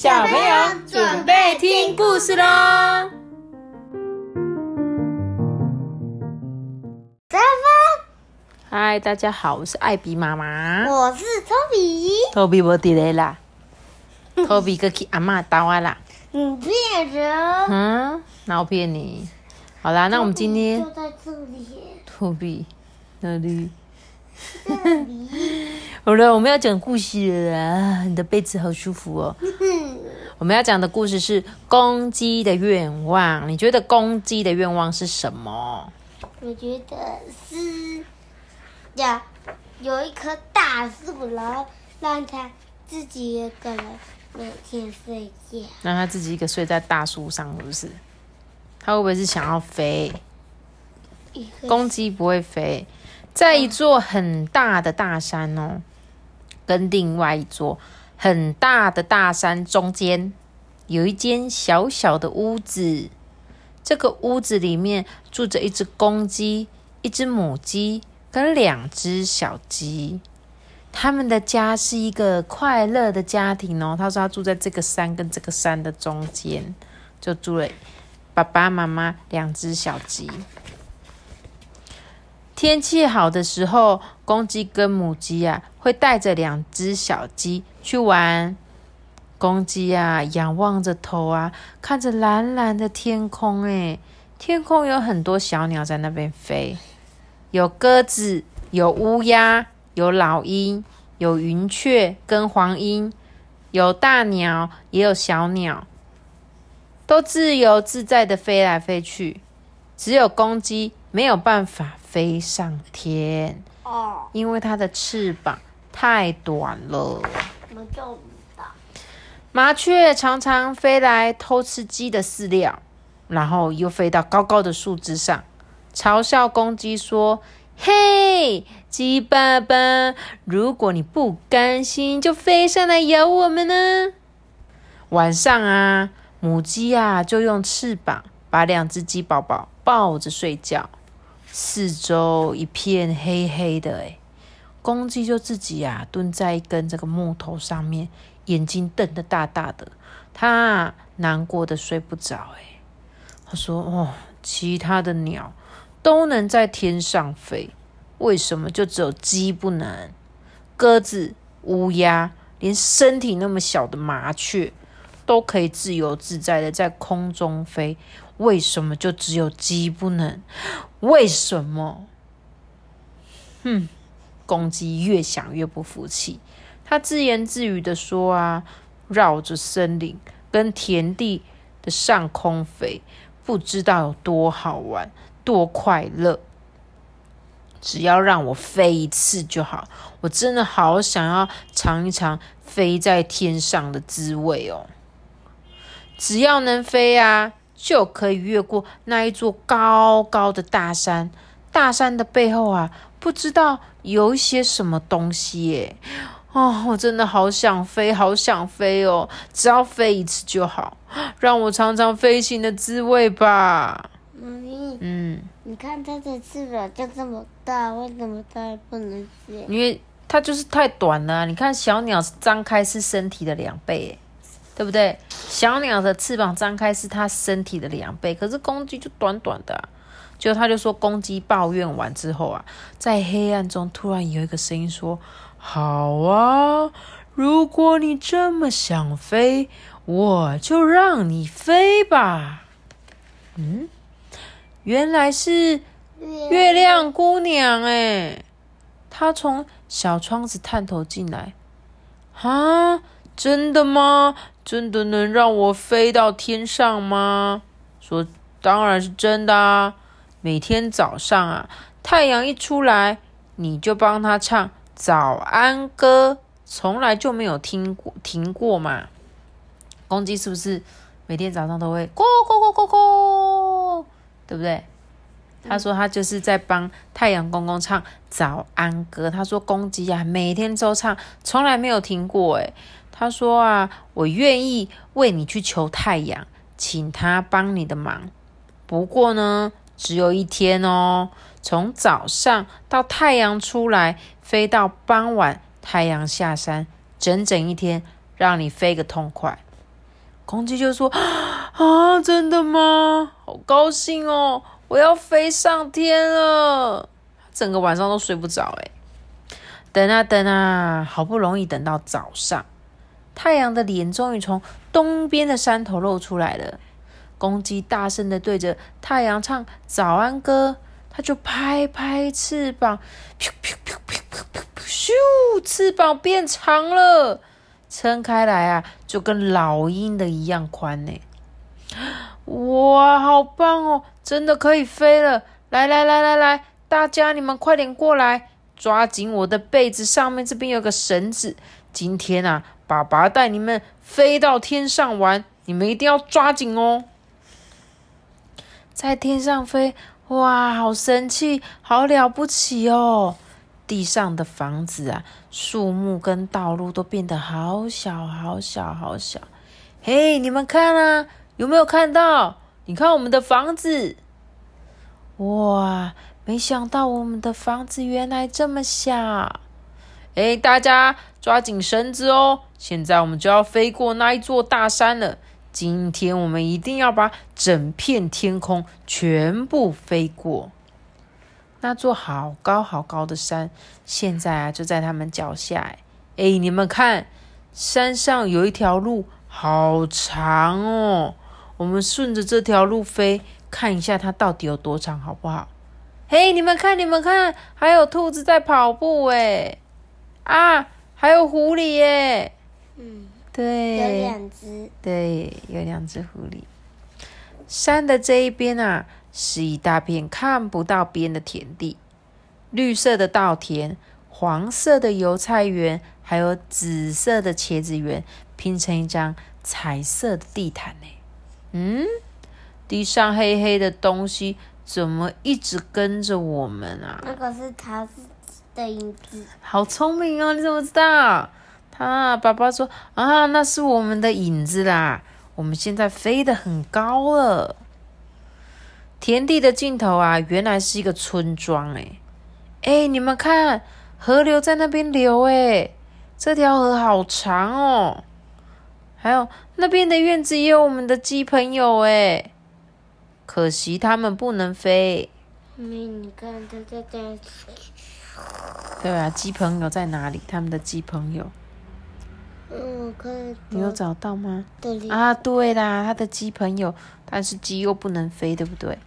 小朋友准备听故事喽！三分，嗨，大家好，我是艾比妈妈。我是托比。托比无伫咧啦，托比哥去阿嬷兜啊啦。你骗人！嗯，那我骗你？好啦，那我们今天就在这里，托比哪里？这里。好了，我们要讲故事了啦！你的被子好舒服哦。我们要讲的故事是公鸡的愿望。你觉得公鸡的愿望是什么？我觉得是要有一棵大树，然后让它自己一个人每天睡觉。让它自己一个睡在大树上，是不是？它会不会是想要飞？公鸡不会飞，在一座很大的大山哦，跟另外一座很大的大山中间有一间小小的屋子。这个屋子里面住着一只公鸡、一只母鸡跟两只小鸡。他们的家是一个快乐的家庭哦。他说他住在这个山跟这个山的中间，就住了爸爸妈妈两只小鸡。天气好的时候，公鸡跟母鸡啊会带着两只小鸡去玩。公鸡啊仰望着头啊，看着蓝蓝的天空，诶，天空有很多小鸟在那边飞，有鸽子，有乌鸦，有老鹰，有云雀跟黄莺，有大鸟，也有小鸟，都自由自在的飞来飞去。只有公鸡没有办法飞上天，哦，因为它的翅膀太短了。麻雀常常飞来偷吃鸡的饲料，然后又飞到高高的树枝上，嘲笑公鸡说：“嘿，鸡爸爸，如果你不甘心，就飞上来咬我们呢。”晚上啊，母鸡啊就用翅膀把两只鸡宝宝抱着睡觉，四周一片黑黑的，哎，公鸡就自己呀、蹲在一根这个木头上面。眼睛瞪得大大的，他难过的睡不着。哎，他说：“哦，其他的鸟都能在天上飞，为什么就只有鸡不能？鸽子、乌鸦，连身体那么小的麻雀都可以自由自在的在空中飞，为什么就只有鸡不能？为什么？”哼，公鸡越想越不服气。他自言自语的说：“啊，绕着森林跟田地的上空飞，不知道有多好玩，多快乐。只要让我飞一次就好，我真的好想要尝一尝飞在天上的滋味哦！只要能飞啊，就可以越过那一座高高的大山。大山的背后啊，不知道有一些什么东西耶。”哦，我真的好想飞，好想飞哦！只要飞一次就好，让我尝尝飞行的滋味吧。妈咪，嗯，你看它的翅膀就这么大，为什么它不能飞？因为它就是太短了啊、你看小鸟张开是身体的两倍，诶对不对？小鸟的翅膀张开是它身体的两倍，可是公鸡就短短的、啊。就他就说，公鸡抱怨完之后啊，在黑暗中突然有一个声音说。好啊，如果你这么想飞，我就让你飞吧。嗯，原来是月亮姑娘哎，她从小窗子探头进来。啊，真的吗？真的能让我飞到天上吗？说当然是真的啊。每天早上啊，太阳一出来，你就帮他唱。早安歌从来就没有听过停过嘛？公鸡是不是每天早上都会咕咕咕咕咕，对不对？他说他就是在帮太阳公公唱早安歌。他说公鸡啊，每天都唱，从来没有停过。诶他说啊，我愿意为你去求太阳，请他帮你的忙。不过呢，只有一天哦，从早上到太阳出来。飞到傍晚，太阳下山，整整一天，让你飞个痛快。公鸡就说：“ 啊，真的吗？好高兴哦！我要飞上天了。”整个晚上都睡不着哎。等啊等啊，好不容易等到早上，太阳的脸终于从东边的山头露出来了。公鸡大声的对着太阳唱早安歌，它就拍拍翅膀，咻，翅膀变长了。撑开来啊，就跟老鹰的一样宽呢！哇，好棒哦，真的可以飞了！来来来来来，大家你们快点过来，抓紧我的被子上面这边有个绳子。今天啊，爸爸带你们飞到天上玩，你们一定要抓紧哦！在天上飞，哇，好神气，好了不起哦！地上的房子啊，树木跟道路都变得好小好小好小。嘿，你们看啊，有没有看到？你看我们的房子，哇！没想到我们的房子原来这么小。哎，大家抓紧绳子哦！现在我们就要飞过那一座大山了。今天我们一定要把整片天空全部飞过。那座好高好高的山，现在啊就在他们脚下。哎，你们看，山上有一条路，好长哦。我们顺着这条路飞，看一下它到底有多长，好不好？嘿，你们看，你们看，还有兔子在跑步，哎，啊，还有狐狸，耶。嗯，对，有两只，对，有两只狐狸。山的这一边啊。是一大片看不到边的田地，绿色的稻田，黄色的油菜园，还有紫色的茄子园，拼成一张彩色的地毯呢。嗯，地上黑黑的东西怎么一直跟着我们啊？那个是他的影子。好聪明哦！你怎么知道？他爸爸说啊，那是我们的影子啦。我们现在飞得很高了。田地的尽头啊，原来是一个村庄哎哎，你们看，河流在那边流哎，这条河好长哦。还有那边的院子也有我们的鸡朋友哎，可惜他们不能飞。没，你看他在在。对啊，鸡朋友在哪里？他们的鸡朋友。嗯，我看。你有找到吗？对。啊，对啦，他的鸡朋友，但是鸡又不能飞，对不对？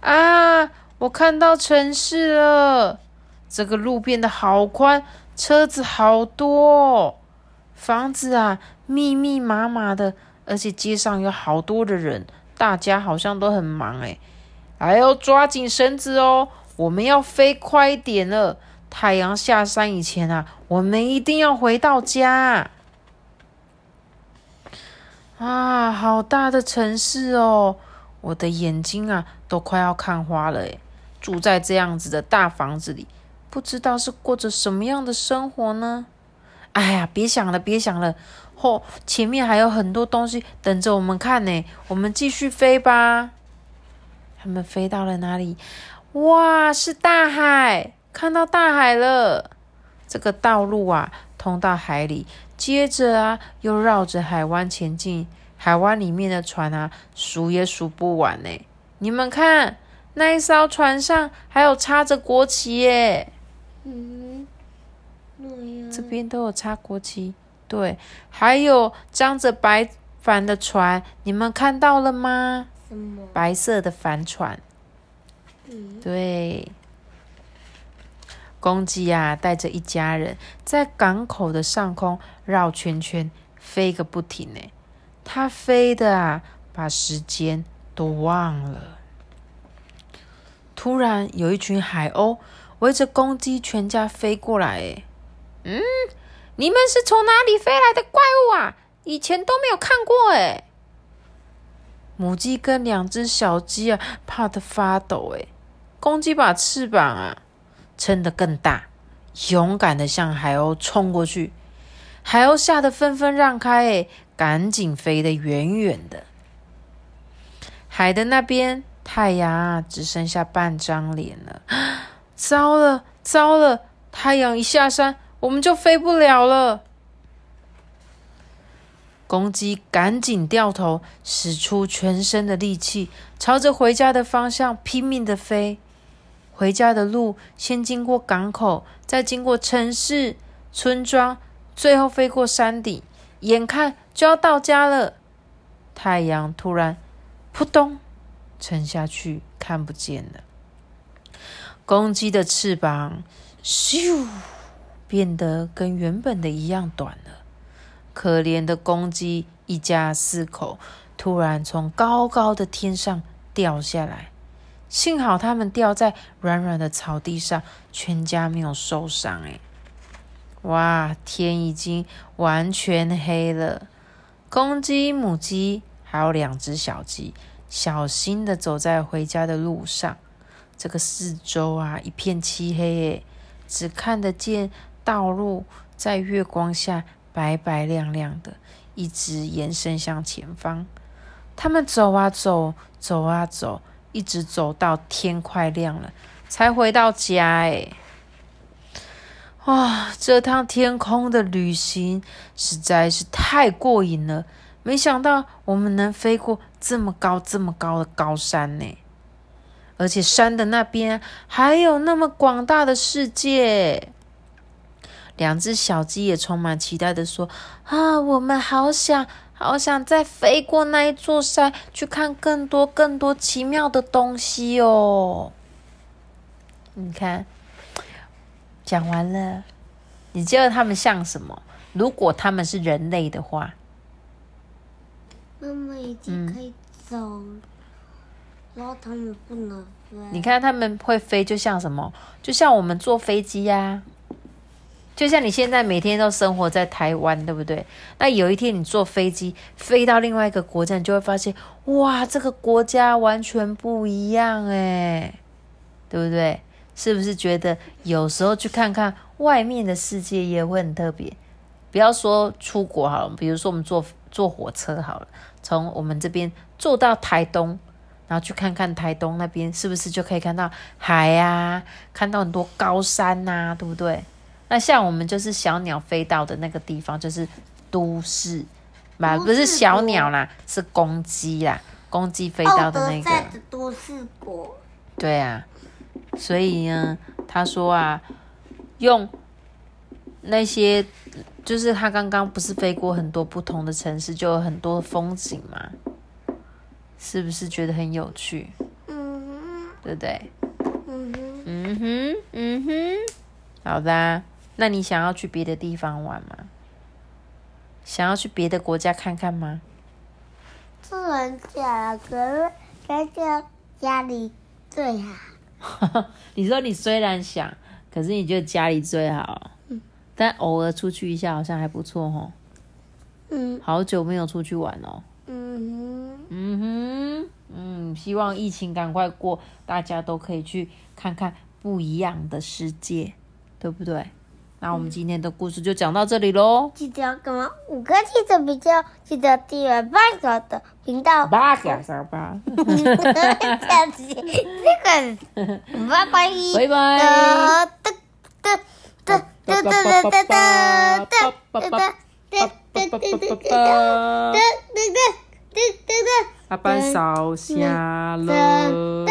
啊！我看到城市了，这个路变得好宽，车子好多，房子啊密密麻麻的，而且街上有好多的人，大家好像都很忙哎。还要抓紧绳子哦，我们要飞快一点了。太阳下山以前啊，我们一定要回到家。啊，好大的城市哦！我的眼睛啊，都快要看花了诶住在这样子的大房子里，不知道是过着什么样的生活呢？哎呀，别想了，别想了，嚯，前面还有很多东西等着我们看呢。我们继续飞吧。他们飞到了哪里？哇，是大海，看到大海了。这个道路啊，通到海里，接着啊，又绕着海湾前进。海湾里面的船啊，数也数不完呢。你们看，那一艘船上还有插着国旗耶。嗯，这边都有插国旗。对，还有张着白帆的船，你们看到了吗？什么？白色的帆船。对。公鸡啊，带着一家人在港口的上空绕圈圈，飞个不停呢。它飞的啊，把时间都忘了。突然，有一群海鸥围着公鸡全家飞过来。哎，嗯，你们是从哪里飞来的怪物啊？以前都没有看过。哎，母鸡跟两只小鸡啊，怕得发抖。哎，公鸡把翅膀啊撑得更大，勇敢的向海鸥冲过去。海鸥吓得纷纷让开。哎。赶紧飞得远远的，海的那边，太阳啊，只剩下半张脸了。糟了，糟了！太阳一下山，我们就飞不了了。公鸡赶紧掉头，使出全身的力气，朝着回家的方向拼命的飞。回家的路先经过港口，再经过城市、村庄，最后飞过山顶，眼看就要到家了。太阳突然扑通沉下去，看不见了。公鸡的翅膀咻变得跟原本的一样短了。可怜的公鸡一家四口突然从高高的天上掉下来，幸好他们掉在软软的草地上，全家没有受伤。哎，哇，天已经完全黑了。公鸡、母鸡还有两只小鸡，小心的走在回家的路上。这个四周啊，一片漆黑，哎，只看得见道路在月光下。白白亮亮的，一直延伸向前方。他们走啊走，走啊走，一直走到天快亮了，才回到家。哎，哇！这趟天空的旅行实在是太过瘾了。没想到我们能飞过这么高、这么高的高山呢，而且山的那边还有那么广大的世界。两只小鸡也充满期待的说：“啊，我们好想好想再飞过那一座山，去看更多更多奇妙的东西哦！”你看，讲完了，你觉得他们像什么？如果他们是人类的话，妈妈已经可以走，然后他们不能飞。你看他们会飞，就像什么？就像我们坐飞机呀。就像你现在每天都生活在台湾，对不对？那有一天你坐飞机飞到另外一个国家，你就会发现，哇，这个国家完全不一样诶，对不对？是不是觉得有时候去看看外面的世界也会很特别？不要说出国好了，比如说我们坐坐火车好了，从我们这边坐到台东，然后去看看台东那边，是不是就可以看到海呀，看到很多高山呐，对不对？那像我们就是小鸟飞到的那个地方，就是都市，嘛不是小鸟啦，是公鸡啦，公鸡飞到的那个都市国。对啊，所以呢，他说啊，用那些，就是他刚刚不是飞过很多不同的城市，就有很多风景嘛，是不是觉得很有趣？嗯，对不对？嗯哼，嗯哼，嗯哼，好的。那你想要去别的地方玩吗？想要去别的国家看看吗？是人家，可是人家家里最好。你说你虽然想，可是你觉得家里最好。嗯。但偶尔出去一下好像还不错哦。嗯。好久没有出去玩哦。嗯哼。嗯哼。嗯，希望疫情赶快过，大家都可以去看看不一样的世界，对不对？那我们今天的故事就讲到这里喽。记得要干嘛？五个记得比较，记得订阅八个的频道。八个三八。下次这个，拜拜。拜拜。哒哒哒哒哒哒哒哒哒哒哒哒哒哒哒哒爸爸烧下了。